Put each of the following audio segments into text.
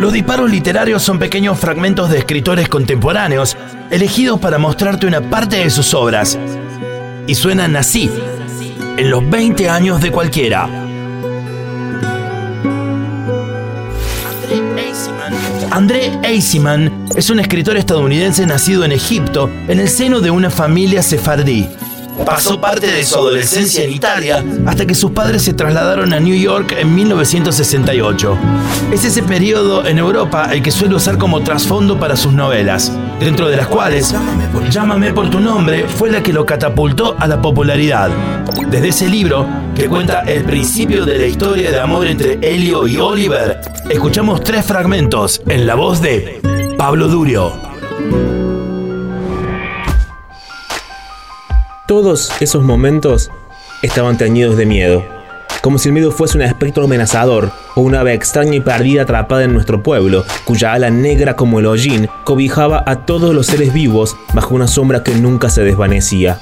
Los disparos literarios son pequeños fragmentos de escritores contemporáneos, elegidos para mostrarte una parte de sus obras. Y suenan así, en los 20 años de cualquiera. André Eisiman es un escritor estadounidense nacido en Egipto en el seno de una familia sefardí. Pasó parte de su adolescencia en Italia hasta que sus padres se trasladaron a New York en 1968. Es ese periodo en Europa el que suele usar como trasfondo para sus novelas, dentro de las cuales Llámame por tu nombre fue la que lo catapultó a la popularidad. Desde ese libro, que cuenta el principio de la historia de amor entre Helio y Oliver, escuchamos tres fragmentos en la voz de Pablo Durio. Todos esos momentos estaban teñidos de miedo, como si el miedo fuese un espectro amenazador o una ave extraña y perdida atrapada en nuestro pueblo, cuya ala negra como el hollín cobijaba a todos los seres vivos bajo una sombra que nunca se desvanecía.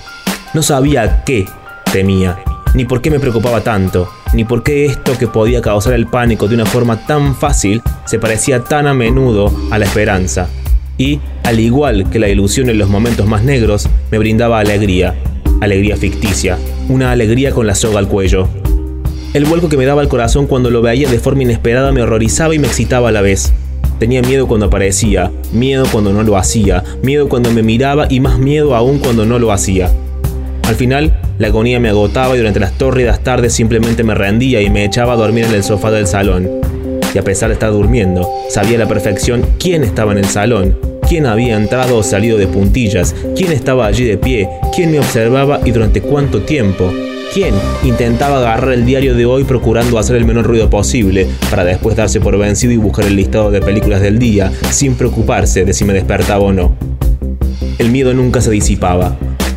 No sabía qué temía, ni por qué me preocupaba tanto, ni por qué esto que podía causar el pánico de una forma tan fácil se parecía tan a menudo a la esperanza. Y, al igual que la ilusión en los momentos más negros, me brindaba alegría, alegría ficticia, una alegría con la soga al cuello. El vuelco que me daba el corazón cuando lo veía de forma inesperada me horrorizaba y me excitaba a la vez. Tenía miedo cuando aparecía, miedo cuando no lo hacía, miedo cuando me miraba y más miedo aún cuando no lo hacía. Al final, la agonía me agotaba y durante las tórridas tardes simplemente me rendía y me echaba a dormir en el sofá del salón. Y a pesar de estar durmiendo, sabía a la perfección quién estaba en el salón quién había entrado o salido de puntillas, quién estaba allí de pie, quién me observaba y durante cuánto tiempo. ¿Quién intentaba agarrar el diario de hoy procurando hacer el menor ruido posible para después darse por vencido y buscar el listado de películas del día sin preocuparse de si me despertaba o no? El miedo nunca se disipaba.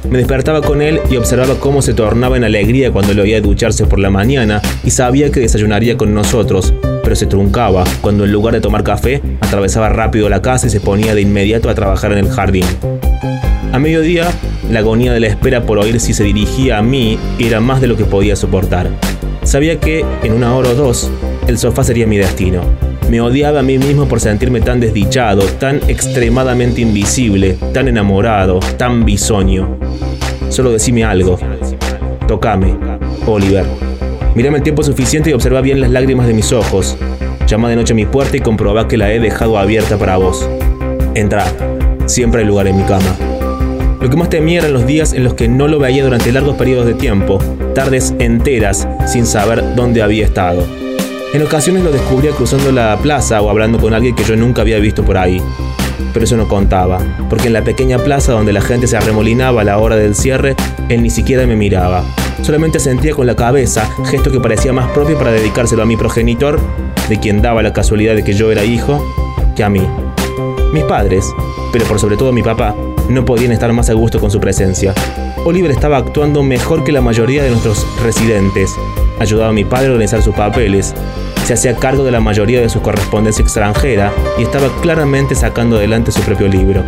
Me despertaba con él y observaba cómo se tornaba en alegría cuando lo oía ducharse por la mañana y sabía que desayunaría con nosotros, pero se truncaba cuando en lugar de tomar café atravesaba rápido la casa y se ponía de inmediato a trabajar en el jardín. A mediodía, la agonía de la espera por oír si se dirigía a mí era más de lo que podía soportar. Sabía que, en una hora o dos, el sofá sería mi destino. Me odiaba a mí mismo por sentirme tan desdichado, tan extremadamente invisible, tan enamorado, tan bisoño. Solo decime algo. Tocame, Oliver. Mírame el tiempo suficiente y observa bien las lágrimas de mis ojos. Llama de noche a mi puerta y comproba que la he dejado abierta para vos. Entra. Siempre hay lugar en mi cama. Lo que más temía eran los días en los que no lo veía durante largos periodos de tiempo, tardes enteras sin saber dónde había estado. En ocasiones lo descubría cruzando la plaza o hablando con alguien que yo nunca había visto por ahí. Pero eso no contaba, porque en la pequeña plaza donde la gente se arremolinaba a la hora del cierre, él ni siquiera me miraba. Solamente sentía con la cabeza, gesto que parecía más propio para dedicárselo a mi progenitor, de quien daba la casualidad de que yo era hijo, que a mí. Mis padres, pero por sobre todo mi papá, no podían estar más a gusto con su presencia. Oliver estaba actuando mejor que la mayoría de nuestros residentes. Ayudaba a mi padre a organizar sus papeles, se hacía cargo de la mayoría de su correspondencia extranjera y estaba claramente sacando adelante su propio libro.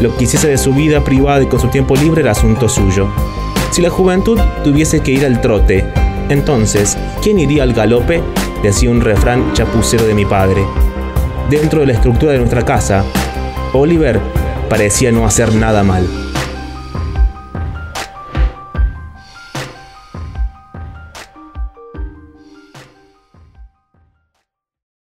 Lo que hiciese de su vida privada y con su tiempo libre era asunto suyo. Si la juventud tuviese que ir al trote, entonces, ¿quién iría al galope? Decía un refrán chapucero de mi padre. Dentro de la estructura de nuestra casa, Oliver parecía no hacer nada mal.